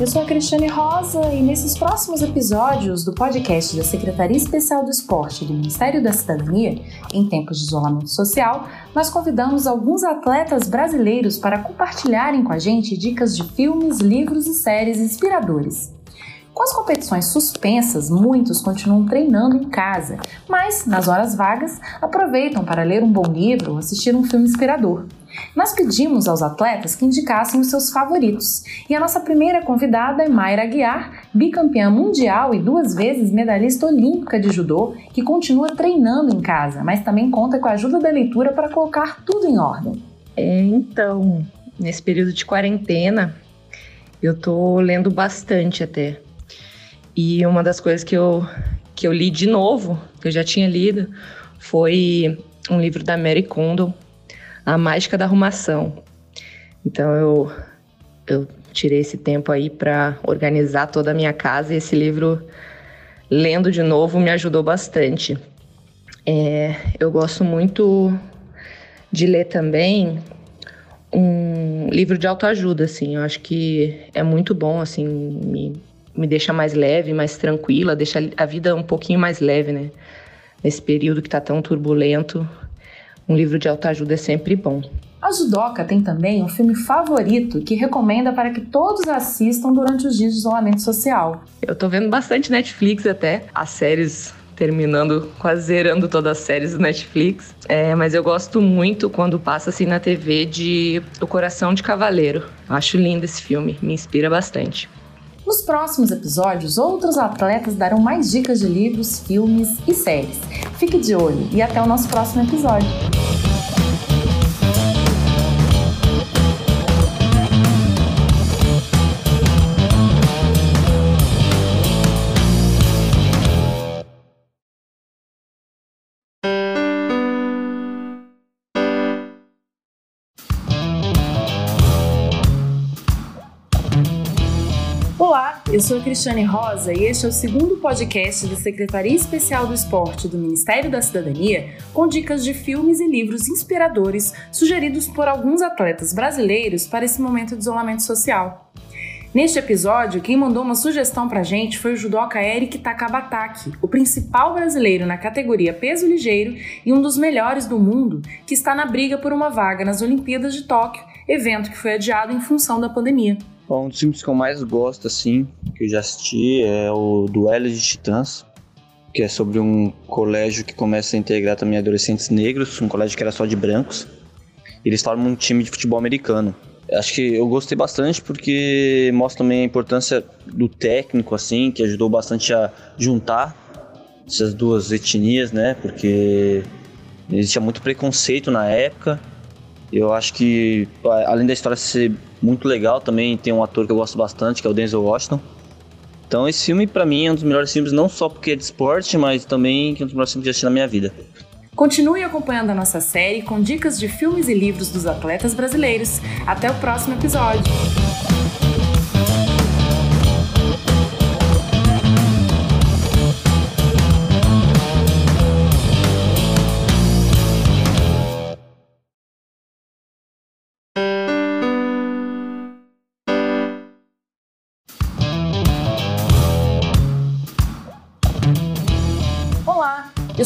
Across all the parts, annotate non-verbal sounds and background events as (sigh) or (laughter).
eu sou a Cristiane Rosa e nesses próximos episódios do podcast da Secretaria Especial do Esporte do Ministério da Cidadania, em tempos de isolamento social, nós convidamos alguns atletas brasileiros para compartilharem com a gente dicas de filmes, livros e séries inspiradores. Com as competições suspensas, muitos continuam treinando em casa, mas, nas horas vagas, aproveitam para ler um bom livro ou assistir um filme inspirador. Nós pedimos aos atletas que indicassem os seus favoritos, e a nossa primeira convidada é Mayra Aguiar, bicampeã mundial e duas vezes medalhista olímpica de judô, que continua treinando em casa, mas também conta com a ajuda da leitura para colocar tudo em ordem. É, então, nesse período de quarentena, eu tô lendo bastante até. E uma das coisas que eu, que eu li de novo, que eu já tinha lido, foi um livro da Mary Condon, A Mágica da Arrumação. Então eu, eu tirei esse tempo aí para organizar toda a minha casa e esse livro, lendo de novo, me ajudou bastante. É, eu gosto muito de ler também um livro de autoajuda, assim. Eu acho que é muito bom, assim, me me deixa mais leve, mais tranquila, deixa a vida um pouquinho mais leve, né? Nesse período que está tão turbulento, um livro de autoajuda é sempre bom. A Judoca tem também um filme favorito que recomenda para que todos assistam durante os dias de isolamento social. Eu tô vendo bastante Netflix até, as séries terminando, quase zerando todas as séries do Netflix. É, mas eu gosto muito quando passa assim na TV de O Coração de Cavaleiro. Acho lindo esse filme, me inspira bastante. Nos próximos episódios, outros atletas darão mais dicas de livros, filmes e séries. Fique de olho e até o nosso próximo episódio. Eu sou a Cristiane Rosa e este é o segundo podcast da Secretaria Especial do Esporte do Ministério da Cidadania, com dicas de filmes e livros inspiradores sugeridos por alguns atletas brasileiros para esse momento de isolamento social. Neste episódio, quem mandou uma sugestão pra gente foi o judoca Eric Takabataki, o principal brasileiro na categoria peso ligeiro e um dos melhores do mundo, que está na briga por uma vaga nas Olimpíadas de Tóquio, evento que foi adiado em função da pandemia. Bom, um dos filmes que eu mais gosto, assim, que eu já assisti é o Duelo de Titãs, que é sobre um colégio que começa a integrar também adolescentes negros, um colégio que era só de brancos. Eles formam um time de futebol americano. Acho que eu gostei bastante porque mostra também a importância do técnico, assim, que ajudou bastante a juntar essas duas etnias, né? Porque existia muito preconceito na época. Eu acho que, além da história ser muito legal também. Tem um ator que eu gosto bastante, que é o Denzel Washington. Então esse filme para mim é um dos melhores filmes, não só porque é de esporte, mas também que é um dos melhores filmes que eu assisti na minha vida. Continue acompanhando a nossa série com dicas de filmes e livros dos atletas brasileiros. Até o próximo episódio.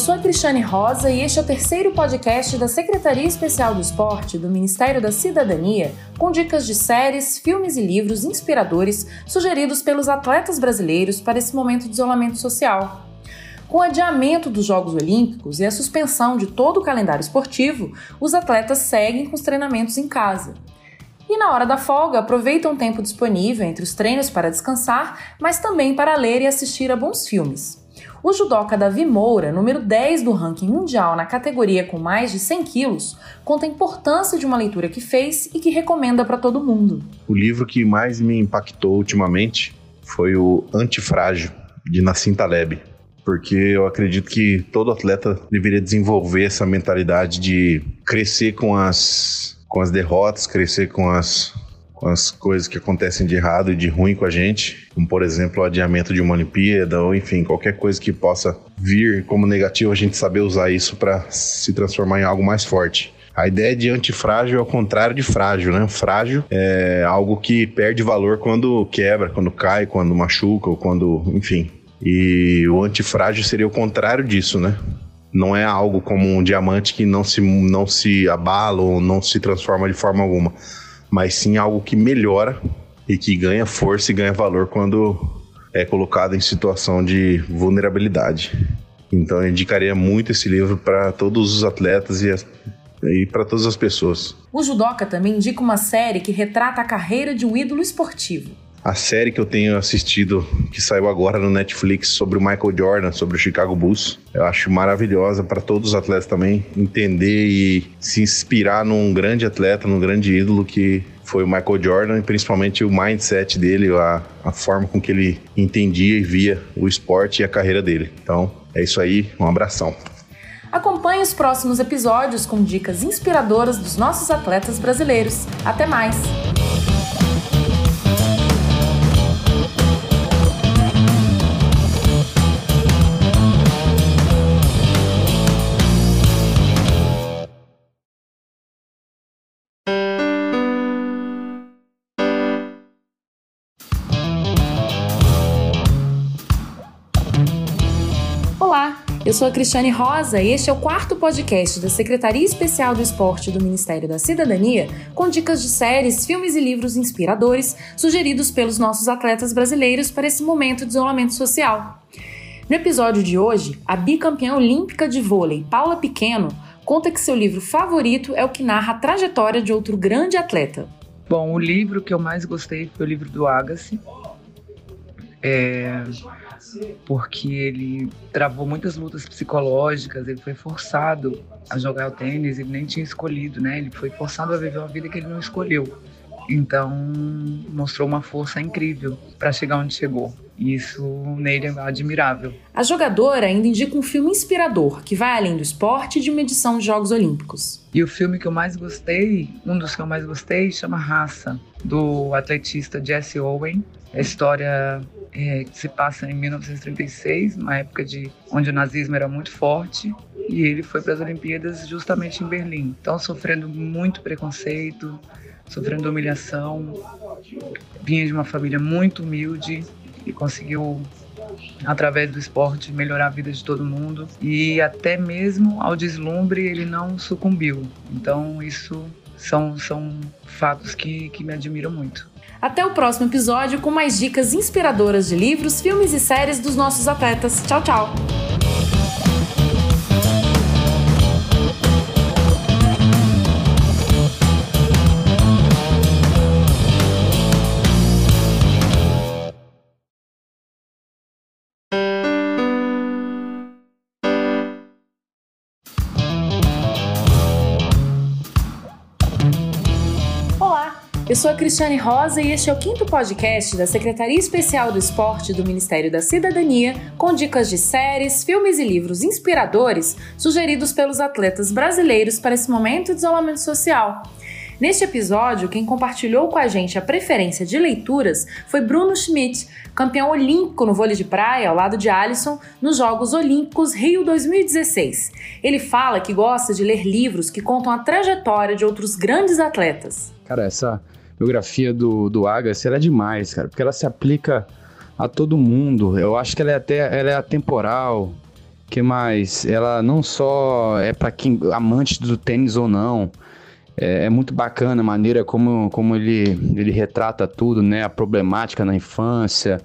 Sou a Cristiane Rosa e este é o terceiro podcast da Secretaria Especial do Esporte do Ministério da Cidadania, com dicas de séries, filmes e livros inspiradores sugeridos pelos atletas brasileiros para esse momento de isolamento social. Com o adiamento dos Jogos Olímpicos e a suspensão de todo o calendário esportivo, os atletas seguem com os treinamentos em casa. E na hora da folga, aproveitam o tempo disponível entre os treinos para descansar, mas também para ler e assistir a bons filmes. O judoca Davi Moura, número 10 do ranking mundial na categoria com mais de 100 quilos, conta a importância de uma leitura que fez e que recomenda para todo mundo. O livro que mais me impactou ultimamente foi o Antifrágil, de Nassim Taleb. Porque eu acredito que todo atleta deveria desenvolver essa mentalidade de crescer com as, com as derrotas, crescer com as, as coisas que acontecem de errado e de ruim com a gente, como por exemplo o adiamento de uma Olimpíada, ou enfim, qualquer coisa que possa vir como negativo, a gente saber usar isso para se transformar em algo mais forte. A ideia de antifrágil é o contrário de frágil, né? Frágil é algo que perde valor quando quebra, quando cai, quando machuca, ou quando. enfim. E o antifrágil seria o contrário disso, né? Não é algo como um diamante que não se, não se abala ou não se transforma de forma alguma, mas sim algo que melhora e que ganha força e ganha valor quando é colocado em situação de vulnerabilidade. Então eu indicaria muito esse livro para todos os atletas e, e para todas as pessoas. O Judoca também indica uma série que retrata a carreira de um ídolo esportivo a série que eu tenho assistido, que saiu agora no Netflix, sobre o Michael Jordan, sobre o Chicago Bulls. Eu acho maravilhosa para todos os atletas também entender e se inspirar num grande atleta, num grande ídolo que foi o Michael Jordan e principalmente o mindset dele, a, a forma com que ele entendia e via o esporte e a carreira dele. Então, é isso aí, um abração. Acompanhe os próximos episódios com dicas inspiradoras dos nossos atletas brasileiros. Até mais! Eu sou a Cristiane Rosa e este é o quarto podcast da Secretaria Especial do Esporte do Ministério da Cidadania, com dicas de séries, filmes e livros inspiradores sugeridos pelos nossos atletas brasileiros para esse momento de isolamento social. No episódio de hoje, a bicampeã olímpica de vôlei, Paula Pequeno, conta que seu livro favorito é o que narra a trajetória de outro grande atleta. Bom, o livro que eu mais gostei foi o livro do Agassi. É porque ele travou muitas lutas psicológicas, ele foi forçado a jogar o tênis, ele nem tinha escolhido, né? Ele foi forçado a viver uma vida que ele não escolheu. Então, mostrou uma força incrível para chegar onde chegou. Isso nele é admirável. A jogadora ainda indica um filme inspirador, que vai além do esporte e de uma edição de Jogos Olímpicos. E o filme que eu mais gostei, um dos que eu mais gostei, chama Raça, do atletista Jesse Owen. A história é, que se passa em 1936, uma época de, onde o nazismo era muito forte, e ele foi para as Olimpíadas justamente em Berlim. Então, sofrendo muito preconceito, sofrendo humilhação, vinha de uma família muito humilde e conseguiu através do esporte melhorar a vida de todo mundo e até mesmo ao deslumbre ele não sucumbiu. Então isso são, são fatos que, que me admiram muito. Até o próximo episódio com mais dicas inspiradoras de livros, filmes e séries dos nossos atletas. Tchau, tchau! Eu sou a Cristiane Rosa e este é o quinto podcast da Secretaria Especial do Esporte do Ministério da Cidadania, com dicas de séries, filmes e livros inspiradores sugeridos pelos atletas brasileiros para esse momento de isolamento social. Neste episódio, quem compartilhou com a gente a preferência de leituras foi Bruno Schmidt, campeão olímpico no vôlei de praia ao lado de Alisson nos Jogos Olímpicos Rio 2016. Ele fala que gosta de ler livros que contam a trajetória de outros grandes atletas. Cara, essa biografia do, do Agassi, ela é demais, cara, porque ela se aplica a todo mundo. Eu acho que ela é até ela é atemporal. Que mais? Ela não só é para quem amante do tênis ou não. É, é, muito bacana a maneira como, como ele, ele retrata tudo, né? A problemática na infância,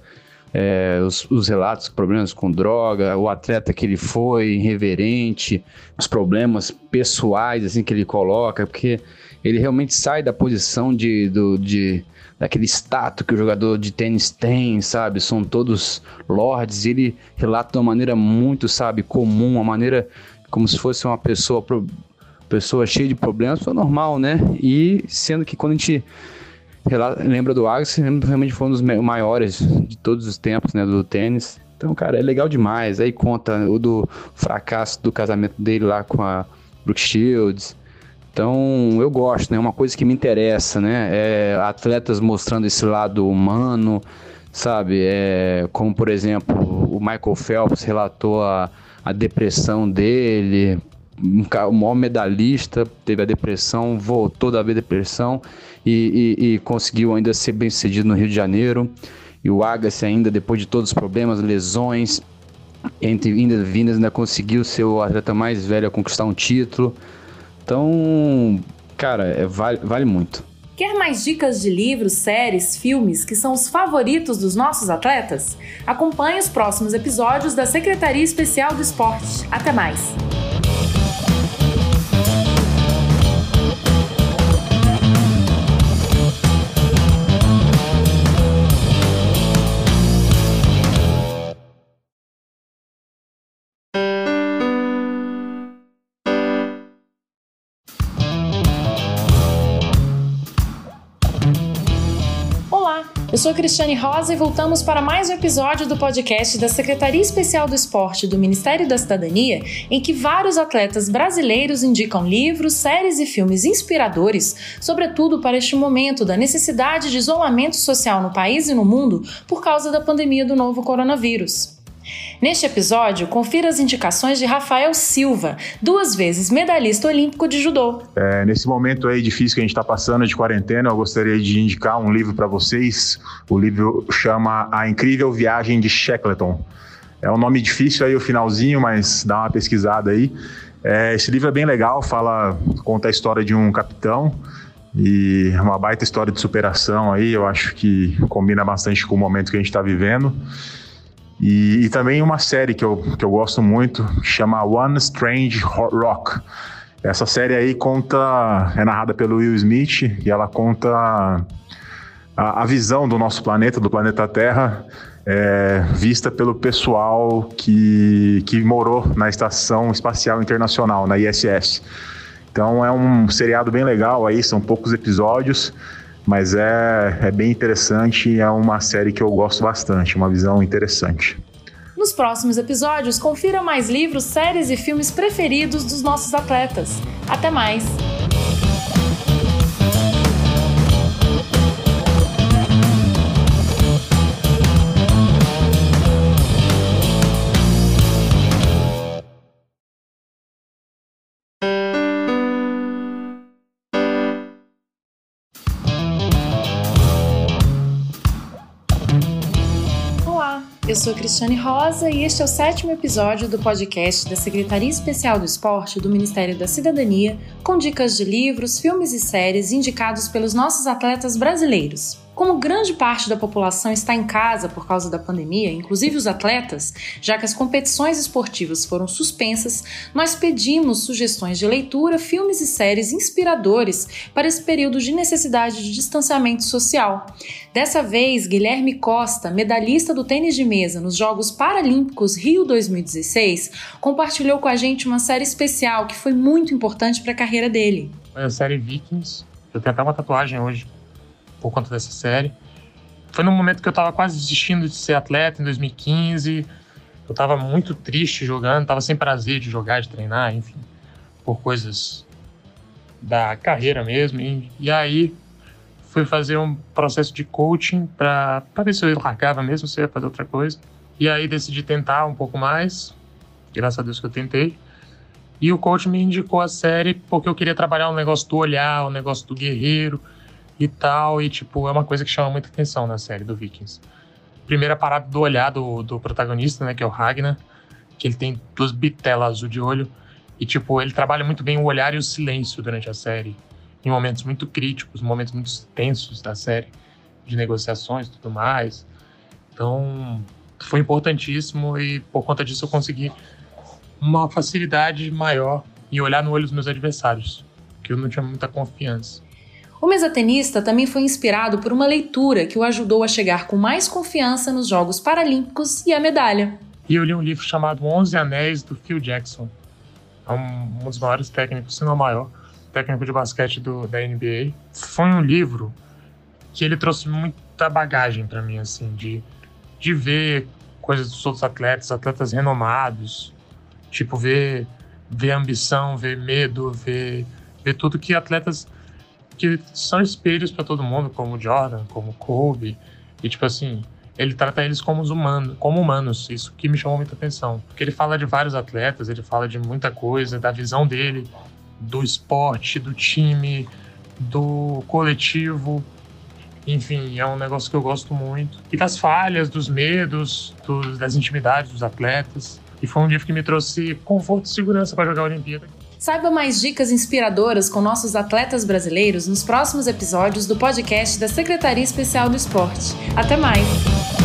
é, os, os, relatos, problemas com droga, o atleta que ele foi, irreverente, os problemas pessoais assim que ele coloca, porque ele realmente sai da posição de, do, de daquele status que o jogador de tênis tem, sabe? São todos lords. Ele relata de uma maneira muito, sabe, comum, uma maneira como se fosse uma pessoa, pessoa cheia de problemas, foi normal, né? E sendo que quando a gente relata, lembra do Agassi, realmente foi um dos maiores de todos os tempos, né, do tênis. Então, cara, é legal demais. Aí conta o do fracasso do casamento dele lá com a Brooke Shields. Então, eu gosto, né? É uma coisa que me interessa, né? É, atletas mostrando esse lado humano, sabe? É, como, por exemplo, o Michael Phelps relatou a, a depressão dele o maior medalhista, teve a depressão, voltou da depressão e, e, e conseguiu ainda ser bem sucedido no Rio de Janeiro. E o Agassi ainda, depois de todos os problemas, lesões, entre vindas e vindas, ainda conseguiu ser o atleta mais velho a conquistar um título. Então, cara, é, vale, vale muito. Quer mais dicas de livros, séries, filmes que são os favoritos dos nossos atletas? Acompanhe os próximos episódios da Secretaria Especial do Esporte. Até mais! Sou Cristiane Rosa e voltamos para mais um episódio do podcast da Secretaria Especial do Esporte do Ministério da Cidadania, em que vários atletas brasileiros indicam livros, séries e filmes inspiradores, sobretudo para este momento da necessidade de isolamento social no país e no mundo por causa da pandemia do novo coronavírus. Neste episódio, confira as indicações de Rafael Silva, duas vezes medalhista olímpico de judô. É, nesse momento aí difícil que a gente está passando de quarentena, eu gostaria de indicar um livro para vocês. O livro chama A Incrível Viagem de Shackleton. É um nome difícil aí o finalzinho, mas dá uma pesquisada aí. É, esse livro é bem legal, fala, conta a história de um capitão e uma baita história de superação aí. Eu acho que combina bastante com o momento que a gente está vivendo. E, e, também uma série que eu, que eu gosto muito, chama One Strange Rock. Essa série aí conta, é narrada pelo Will Smith e ela conta a, a visão do nosso planeta, do planeta Terra, é, vista pelo pessoal que, que morou na Estação Espacial Internacional, na ISS. Então é um seriado bem legal aí, são poucos episódios mas é, é bem interessante e é uma série que eu gosto bastante, uma visão interessante. Nos próximos episódios, confira mais livros, séries e filmes preferidos dos nossos atletas. Até mais! Eu sou Cristiane Rosa e este é o sétimo episódio do podcast da Secretaria Especial do Esporte do Ministério da Cidadania, com dicas de livros, filmes e séries indicados pelos nossos atletas brasileiros. Como grande parte da população está em casa por causa da pandemia, inclusive os atletas, já que as competições esportivas foram suspensas, nós pedimos sugestões de leitura, filmes e séries inspiradores para esse período de necessidade de distanciamento social. Dessa vez, Guilherme Costa, medalhista do tênis de mesa nos Jogos Paralímpicos Rio 2016, compartilhou com a gente uma série especial que foi muito importante para a carreira dele. É a série Vikings. Eu tenho até uma tatuagem hoje por conta dessa série. Foi num momento que eu tava quase desistindo de ser atleta, em 2015. Eu tava muito triste jogando, tava sem prazer de jogar, de treinar, enfim, por coisas da carreira mesmo. E, e aí fui fazer um processo de coaching para ver se eu largava mesmo, se eu ia fazer outra coisa. E aí decidi tentar um pouco mais, graças a Deus que eu tentei. E o coach me indicou a série porque eu queria trabalhar o negócio do olhar, o negócio do guerreiro e tal. E, tipo, é uma coisa que chama muita atenção na série do Vikings. Primeira parada do olhar do, do protagonista, né, que é o Ragnar, que ele tem duas bitelas azul de olho. E, tipo, ele trabalha muito bem o olhar e o silêncio durante a série. Em momentos muito críticos, momentos muito tensos da série, de negociações e tudo mais. Então, foi importantíssimo e por conta disso eu consegui uma facilidade maior em olhar no olho dos meus adversários, que eu não tinha muita confiança. O mesatenista também foi inspirado por uma leitura que o ajudou a chegar com mais confiança nos Jogos Paralímpicos e a medalha. E eu li um livro chamado Onze Anéis, do Phil Jackson. É um, um dos maiores técnicos, se não maior, técnico de basquete do, da NBA. Foi um livro que ele trouxe muita bagagem para mim, assim, de, de ver coisas dos outros atletas, atletas renomados, tipo, ver, ver ambição, ver medo, ver, ver tudo que atletas que são espelhos para todo mundo, como Jordan, como Kobe. E, tipo assim, ele trata eles como humanos, como humanos. Isso que me chamou muita atenção. Porque ele fala de vários atletas, ele fala de muita coisa, da visão dele, do esporte, do time, do coletivo. Enfim, é um negócio que eu gosto muito. E das falhas, dos medos, dos, das intimidades dos atletas. E foi um livro que me trouxe conforto e segurança para jogar a Olimpíada. Saiba mais dicas inspiradoras com nossos atletas brasileiros nos próximos episódios do podcast da Secretaria Especial do Esporte. Até mais!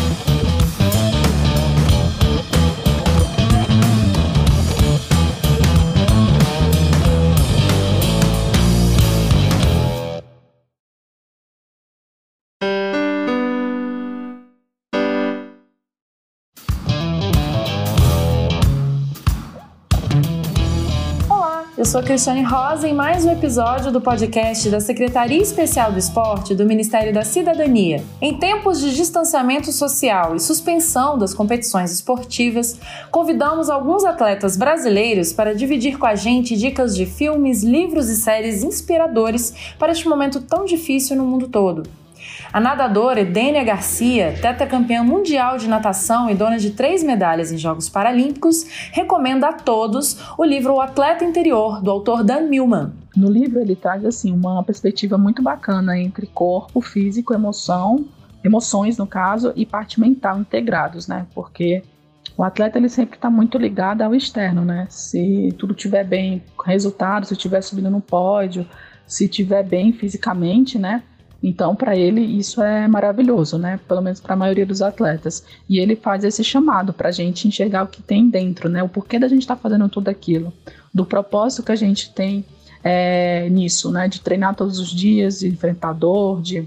Sou Cristiane Rosa em mais um episódio do podcast da Secretaria Especial do Esporte do Ministério da Cidadania. Em tempos de distanciamento social e suspensão das competições esportivas, convidamos alguns atletas brasileiros para dividir com a gente dicas de filmes, livros e séries inspiradores para este momento tão difícil no mundo todo. A nadadora Edênia Garcia, tetracampeã mundial de natação e dona de três medalhas em Jogos Paralímpicos, recomenda a todos o livro O Atleta Interior, do autor Dan Millman. No livro ele traz assim uma perspectiva muito bacana entre corpo, físico, emoção, emoções no caso e parte mental integrados, né? Porque o atleta ele sempre está muito ligado ao externo, né? Se tudo estiver bem, resultado, se estiver subindo no pódio, se estiver bem fisicamente, né? Então, para ele, isso é maravilhoso, né? Pelo menos para a maioria dos atletas. E ele faz esse chamado para a gente enxergar o que tem dentro, né? O porquê da gente estar tá fazendo tudo aquilo, do propósito que a gente tem é, nisso, né? De treinar todos os dias, de enfrentar dor, de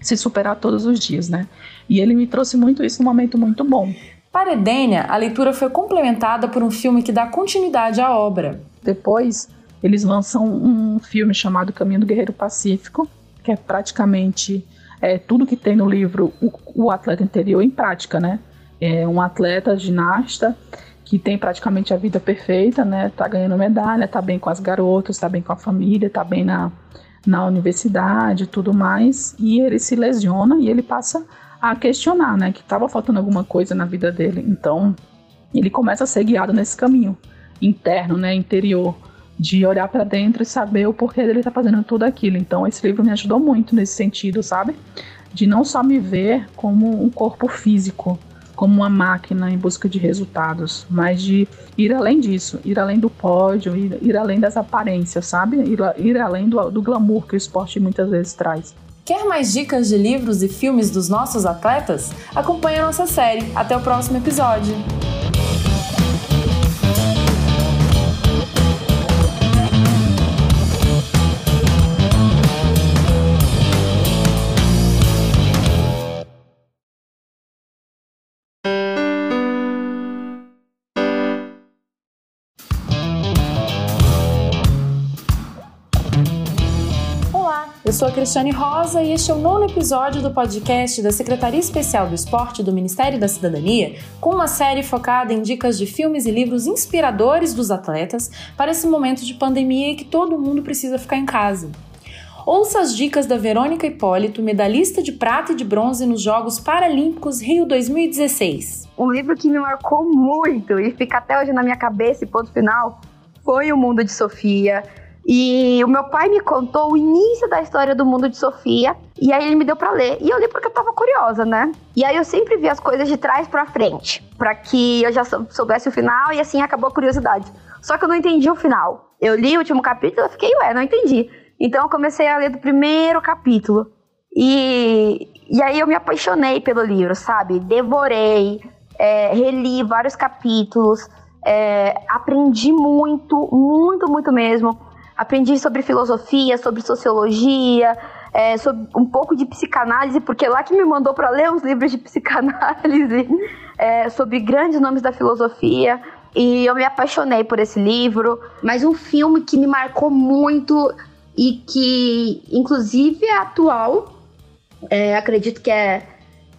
se superar todos os dias, né? E ele me trouxe muito isso num momento muito bom. Para Edênia, a leitura foi complementada por um filme que dá continuidade à obra. Depois, eles lançam um filme chamado Caminho do Guerreiro Pacífico, que é praticamente é, tudo que tem no livro o, o, atleta interior em prática, né? É um atleta ginasta que tem praticamente a vida perfeita, né? Tá ganhando medalha, tá bem com as garotas, tá bem com a família, tá bem na, na universidade e tudo mais. E ele se lesiona e ele passa a questionar, né? Que estava faltando alguma coisa na vida dele. Então, ele começa a ser guiado nesse caminho interno, né? Interior de olhar para dentro e saber o porquê dele tá fazendo tudo aquilo. Então esse livro me ajudou muito nesse sentido, sabe? De não só me ver como um corpo físico, como uma máquina em busca de resultados, mas de ir além disso, ir além do pódio, ir, ir além das aparências, sabe? Ir, ir além do, do glamour que o esporte muitas vezes traz. Quer mais dicas de livros e filmes dos nossos atletas? Acompanhe a nossa série. Até o próximo episódio. Sou a Cristiane Rosa e este é o nono episódio do podcast da Secretaria Especial do Esporte do Ministério da Cidadania, com uma série focada em dicas de filmes e livros inspiradores dos atletas para esse momento de pandemia e que todo mundo precisa ficar em casa. Ouça as dicas da Verônica Hipólito, medalhista de prata e de bronze nos Jogos Paralímpicos Rio 2016. Um livro que me marcou muito e fica até hoje na minha cabeça e ponto final foi O Mundo de Sofia e o meu pai me contou o início da história do mundo de Sofia. E aí ele me deu para ler. E eu li porque eu tava curiosa, né? E aí eu sempre vi as coisas de trás para frente, para que eu já soubesse o final e assim acabou a curiosidade. Só que eu não entendi o final. Eu li o último capítulo e fiquei, ué, não entendi. Então eu comecei a ler do primeiro capítulo. E, e aí eu me apaixonei pelo livro, sabe? Devorei, é, reli vários capítulos, é, aprendi muito, muito, muito mesmo. Aprendi sobre filosofia, sobre sociologia, é, sobre um pouco de psicanálise, porque lá que me mandou para ler uns livros de psicanálise (laughs) é, sobre grandes nomes da filosofia. E eu me apaixonei por esse livro. Mas um filme que me marcou muito e que, inclusive, é atual, é, acredito que é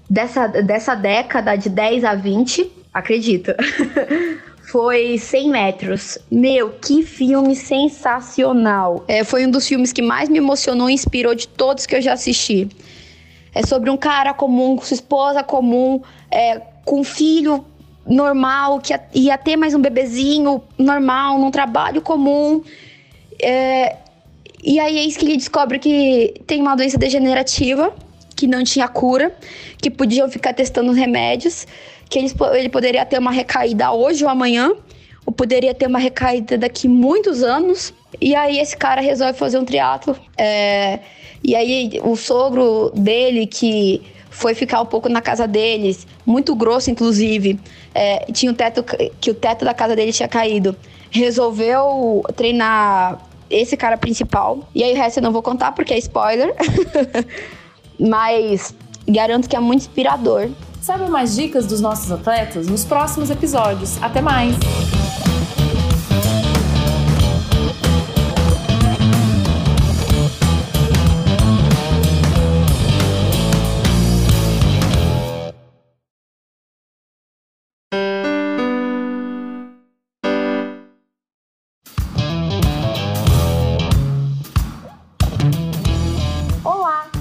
dessa, dessa década de 10 a 20, acredito. (laughs) foi 100 metros. Meu, que filme sensacional. É, foi um dos filmes que mais me emocionou e inspirou de todos que eu já assisti. É sobre um cara comum, com sua esposa comum, é, com um filho normal, que ia ter mais um bebezinho normal, num trabalho comum. É, e aí eis que ele descobre que tem uma doença degenerativa, que não tinha cura, que podiam ficar testando os remédios, que ele, ele poderia ter uma recaída hoje ou amanhã, ou poderia ter uma recaída daqui muitos anos. E aí esse cara resolve fazer um triatlo. É, e aí o sogro dele, que foi ficar um pouco na casa deles, muito grosso inclusive, é, tinha um teto que o teto da casa dele tinha caído. Resolveu treinar esse cara principal. E aí o resto eu não vou contar porque é spoiler. (laughs) Mas garanto que é muito inspirador. Sabe mais dicas dos nossos atletas nos próximos episódios. Até mais!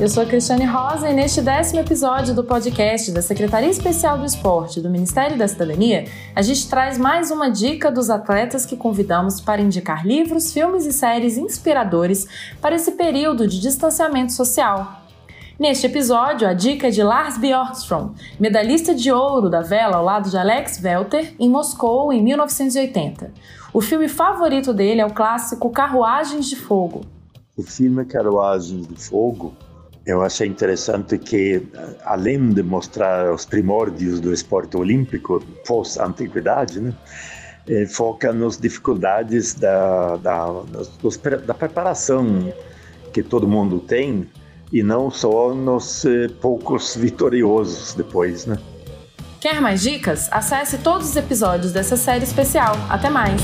Eu sou a Cristiane Rosa e neste décimo episódio do podcast da Secretaria Especial do Esporte do Ministério da Cidadania, a gente traz mais uma dica dos atletas que convidamos para indicar livros, filmes e séries inspiradores para esse período de distanciamento social. Neste episódio, a dica é de Lars Bjorkström, medalhista de ouro da vela ao lado de Alex Welter em Moscou em 1980. O filme favorito dele é o clássico Carruagens de Fogo. O filme Carruagens de Fogo eu achei interessante que, além de mostrar os primórdios do esporte olímpico pós-antiguidade, né, eh, foca nas dificuldades da, da, dos, da preparação que todo mundo tem e não só nos eh, poucos vitoriosos depois, né? Quer mais dicas? Acesse todos os episódios dessa série especial. Até mais!